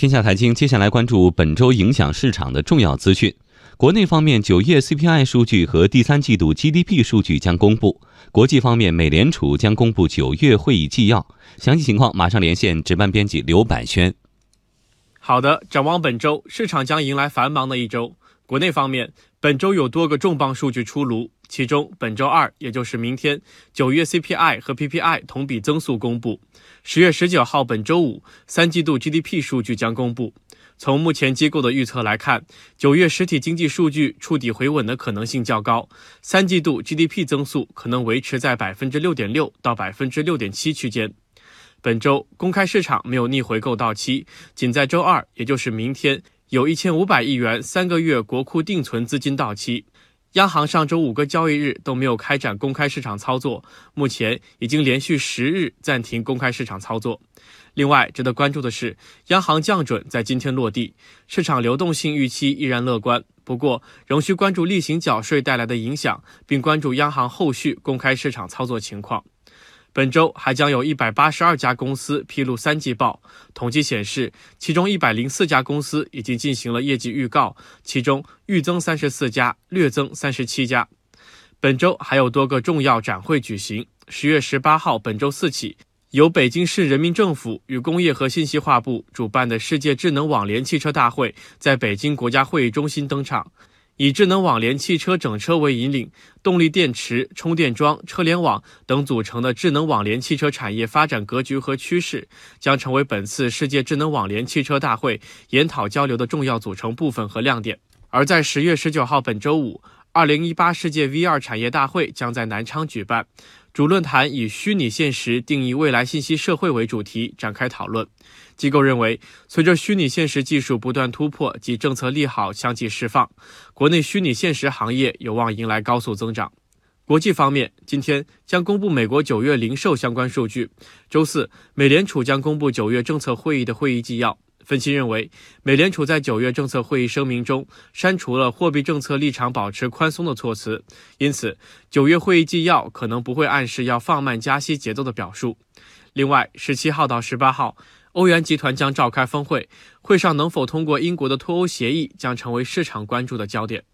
天下财经接下来关注本周影响市场的重要资讯。国内方面，九月 CPI 数据和第三季度 GDP 数据将公布。国际方面，美联储将公布九月会议纪要。详细情况马上连线值班编辑刘百轩。好的，展望本周，市场将迎来繁忙的一周。国内方面，本周有多个重磅数据出炉，其中本周二，也就是明天，九月 CPI 和 PPI 同比增速公布。十月十九号，本周五，三季度 GDP 数据将公布。从目前机构的预测来看，九月实体经济数据触底回稳的可能性较高，三季度 GDP 增速可能维持在百分之六点六到百分之六点七区间。本周公开市场没有逆回购到期，仅在周二，也就是明天。有一千五百亿元三个月国库定存资金到期，央行上周五个交易日都没有开展公开市场操作，目前已经连续十日暂停公开市场操作。另外，值得关注的是，央行降准在今天落地，市场流动性预期依然乐观，不过仍需关注例行缴税带来的影响，并关注央行后续公开市场操作情况。本周还将有一百八十二家公司披露三季报，统计显示，其中一百零四家公司已经进行了业绩预告，其中预增三十四家，略增三十七家。本周还有多个重要展会举行。十月十八号，本周四起，由北京市人民政府与工业和信息化部主办的世界智能网联汽车大会在北京国家会议中心登场。以智能网联汽车整车为引领，动力电池、充电桩、车联网等组成的智能网联汽车产业发展格局和趋势，将成为本次世界智能网联汽车大会研讨交流的重要组成部分和亮点。而在十月十九号，本周五。二零一八世界 V 二产业大会将在南昌举办，主论坛以“虚拟现实定义未来信息社会”为主题展开讨论。机构认为，随着虚拟现实技术不断突破及政策利好相继释放，国内虚拟现实行业有望迎来高速增长。国际方面，今天将公布美国九月零售相关数据。周四，美联储将公布九月政策会议的会议纪要。分析认为，美联储在九月政策会议声明中删除了货币政策立场保持宽松的措辞，因此九月会议纪要可能不会暗示要放慢加息节奏的表述。另外，十七号到十八号，欧元集团将召开峰会，会上能否通过英国的脱欧协议将成为市场关注的焦点。